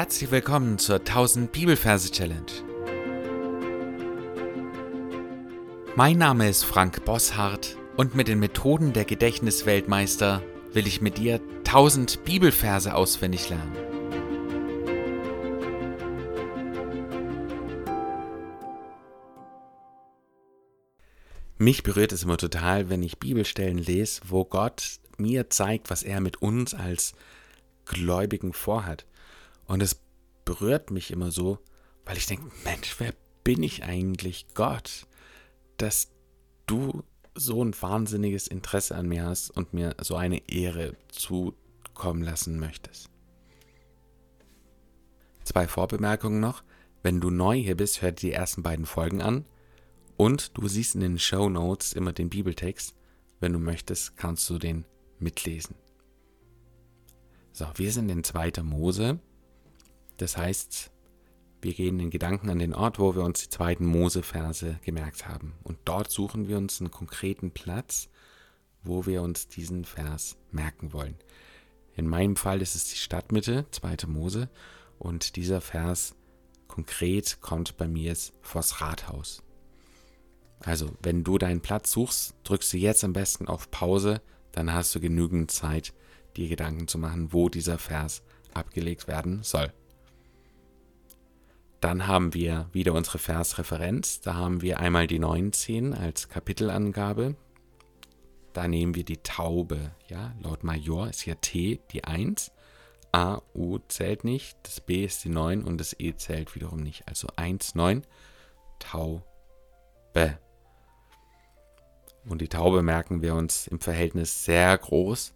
Herzlich willkommen zur 1000 Bibelverse Challenge. Mein Name ist Frank Bosshardt und mit den Methoden der Gedächtnisweltmeister will ich mit dir 1000 Bibelverse auswendig lernen. Mich berührt es immer total, wenn ich Bibelstellen lese, wo Gott mir zeigt, was er mit uns als Gläubigen vorhat. Und es berührt mich immer so, weil ich denke, Mensch, wer bin ich eigentlich, Gott, dass du so ein wahnsinniges Interesse an mir hast und mir so eine Ehre zukommen lassen möchtest. Zwei Vorbemerkungen noch. Wenn du neu hier bist, hör dir die ersten beiden Folgen an. Und du siehst in den Show Notes immer den Bibeltext. Wenn du möchtest, kannst du den mitlesen. So, wir sind in 2. Mose. Das heißt, wir gehen in Gedanken an den Ort, wo wir uns die zweiten Mose-Verse gemerkt haben. Und dort suchen wir uns einen konkreten Platz, wo wir uns diesen Vers merken wollen. In meinem Fall ist es die Stadtmitte, 2. Mose. Und dieser Vers konkret kommt bei mir vors Rathaus. Also, wenn du deinen Platz suchst, drückst du jetzt am besten auf Pause, dann hast du genügend Zeit, dir Gedanken zu machen, wo dieser Vers abgelegt werden soll. Dann haben wir wieder unsere Versreferenz. Da haben wir einmal die 19 als Kapitelangabe. Da nehmen wir die Taube. Ja, laut Major ist hier T die 1. A, U zählt nicht. Das B ist die 9 und das E zählt wiederum nicht. Also 1, 9. Taube. Und die Taube merken wir uns im Verhältnis sehr groß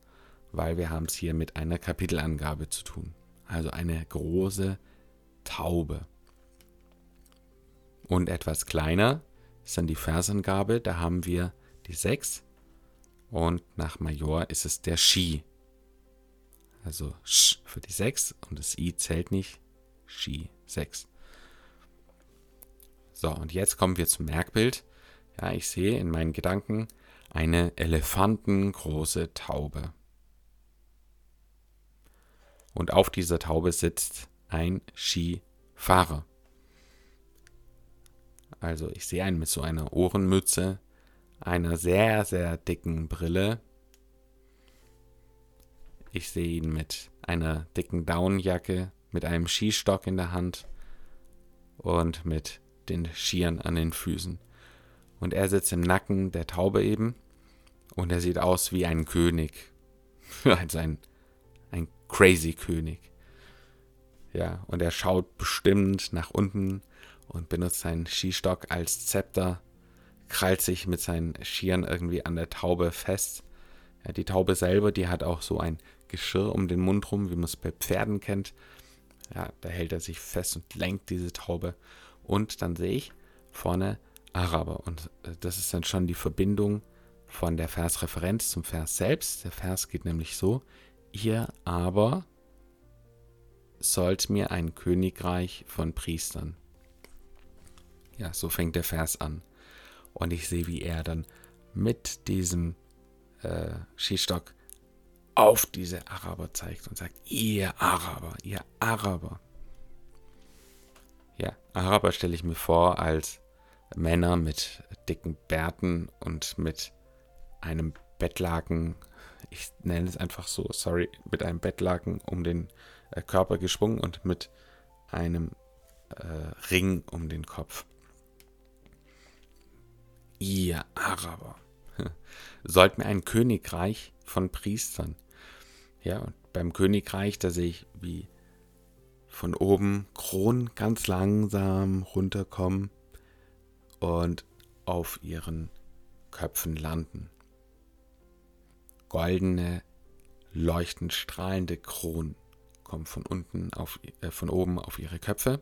weil wir haben es hier mit einer Kapitelangabe zu tun. Also eine große Taube. Und etwas kleiner ist dann die Versangabe, da haben wir die 6 und nach Major ist es der Ski. Also Sch für die 6 und das I zählt nicht. Ski 6. So, und jetzt kommen wir zum Merkbild. Ja, ich sehe in meinen Gedanken eine elefantengroße Taube und auf dieser Taube sitzt ein Skifahrer. Also ich sehe einen mit so einer Ohrenmütze, einer sehr, sehr dicken Brille. Ich sehe ihn mit einer dicken Daunenjacke, mit einem Skistock in der Hand und mit den Skiern an den Füßen. Und er sitzt im Nacken der Taube eben und er sieht aus wie ein König. also ein ein crazy König. Ja, und er schaut bestimmt nach unten und benutzt seinen Skistock als Zepter, krallt sich mit seinen Skiern irgendwie an der Taube fest. Ja, die Taube selber, die hat auch so ein Geschirr um den Mund rum, wie man es bei Pferden kennt. Ja, da hält er sich fest und lenkt diese Taube. Und dann sehe ich vorne Araber. Und äh, das ist dann schon die Verbindung von der Versreferenz zum Vers selbst. Der Vers geht nämlich so: Ihr aber sollt mir ein Königreich von Priestern. Ja, so fängt der Vers an. Und ich sehe, wie er dann mit diesem äh, Skistock auf diese Araber zeigt und sagt, ihr Araber, ihr Araber. Ja, Araber stelle ich mir vor als Männer mit dicken Bärten und mit einem Bettlaken ich nenne es einfach so, sorry, mit einem Bettlaken um den Körper geschwungen und mit einem äh, Ring um den Kopf. Ihr Araber sollt mir ein Königreich von Priestern. Ja, und beim Königreich, da sehe ich, wie von oben Kronen ganz langsam runterkommen und auf ihren Köpfen landen goldene, leuchtend strahlende Kronen kommen von unten auf, äh, von oben auf ihre Köpfe.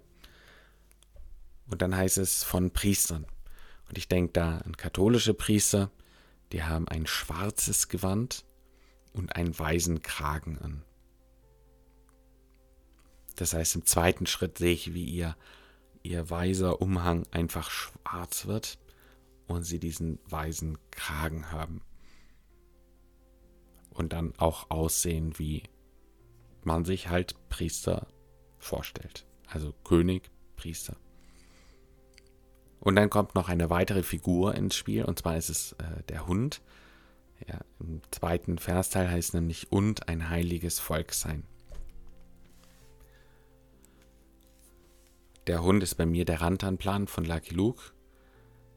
Und dann heißt es von Priestern. Und ich denke da an katholische Priester, die haben ein schwarzes Gewand und einen weißen Kragen an. Das heißt, im zweiten Schritt sehe ich, wie ihr, ihr weißer Umhang einfach schwarz wird und sie diesen weißen Kragen haben und dann auch aussehen, wie man sich halt Priester vorstellt. Also König, Priester. Und dann kommt noch eine weitere Figur ins Spiel, und zwar ist es äh, der Hund. Ja, Im zweiten Versteil heißt nämlich und ein heiliges Volk sein. Der Hund ist bei mir der Rantanplan von Lucky Luke.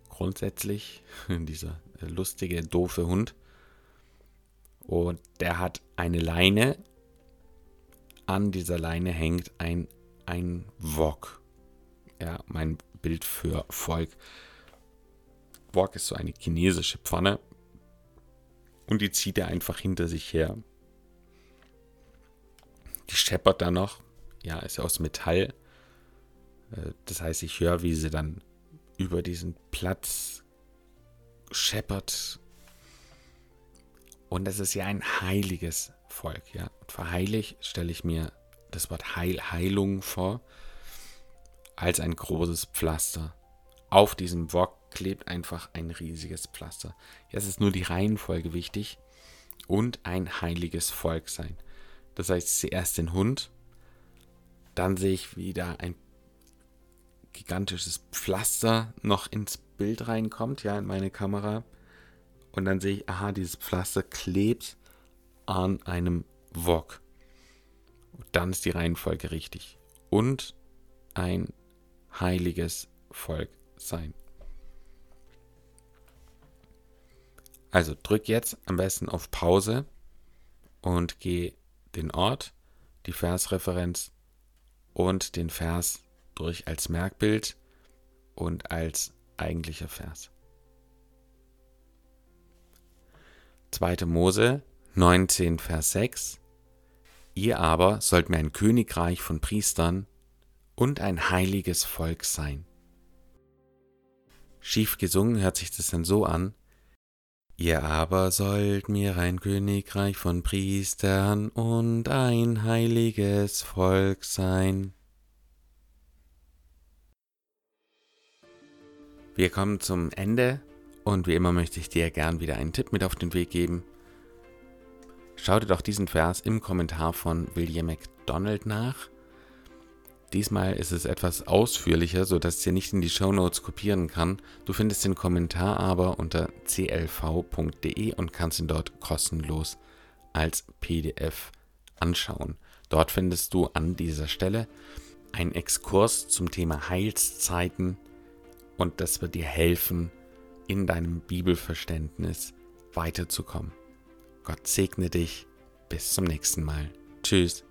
Grundsätzlich dieser lustige, doofe Hund. Und der hat eine Leine. An dieser Leine hängt ein, ein Wok. Ja, mein Bild für Volk. Wok ist so eine chinesische Pfanne. Und die zieht er einfach hinter sich her. Die scheppert da noch. Ja, ist aus Metall. Äh, das heißt, ich höre, wie sie dann über diesen Platz scheppert. Und es ist ja ein heiliges Volk, ja. Und für heilig stelle ich mir das Wort Heil, Heilung vor, als ein großes Pflaster. Auf diesem Wok klebt einfach ein riesiges Pflaster. Jetzt ist nur die Reihenfolge wichtig und ein heiliges Volk sein. Das heißt, zuerst den Hund, dann sehe ich wieder ein gigantisches Pflaster noch ins Bild reinkommt, ja, in meine Kamera. Und dann sehe ich, aha, dieses Pflaster klebt an einem Wok. Dann ist die Reihenfolge richtig. Und ein heiliges Volk sein. Also drück jetzt am besten auf Pause und geh den Ort, die Versreferenz und den Vers durch als Merkbild und als eigentlicher Vers. 2. Mose 19, Vers 6 Ihr aber sollt mir ein Königreich von Priestern und ein heiliges Volk sein. Schief gesungen hört sich das dann so an. Ihr aber sollt mir ein Königreich von Priestern und ein heiliges Volk sein. Wir kommen zum Ende und wie immer möchte ich dir gern wieder einen Tipp mit auf den Weg geben. Schau dir doch diesen Vers im Kommentar von William MacDonald nach. Diesmal ist es etwas ausführlicher, sodass ich dir nicht in die Show Notes kopieren kann. Du findest den Kommentar aber unter clv.de und kannst ihn dort kostenlos als PDF anschauen. Dort findest du an dieser Stelle einen Exkurs zum Thema Heilszeiten und das wird dir helfen, in deinem Bibelverständnis weiterzukommen. Gott segne dich. Bis zum nächsten Mal. Tschüss.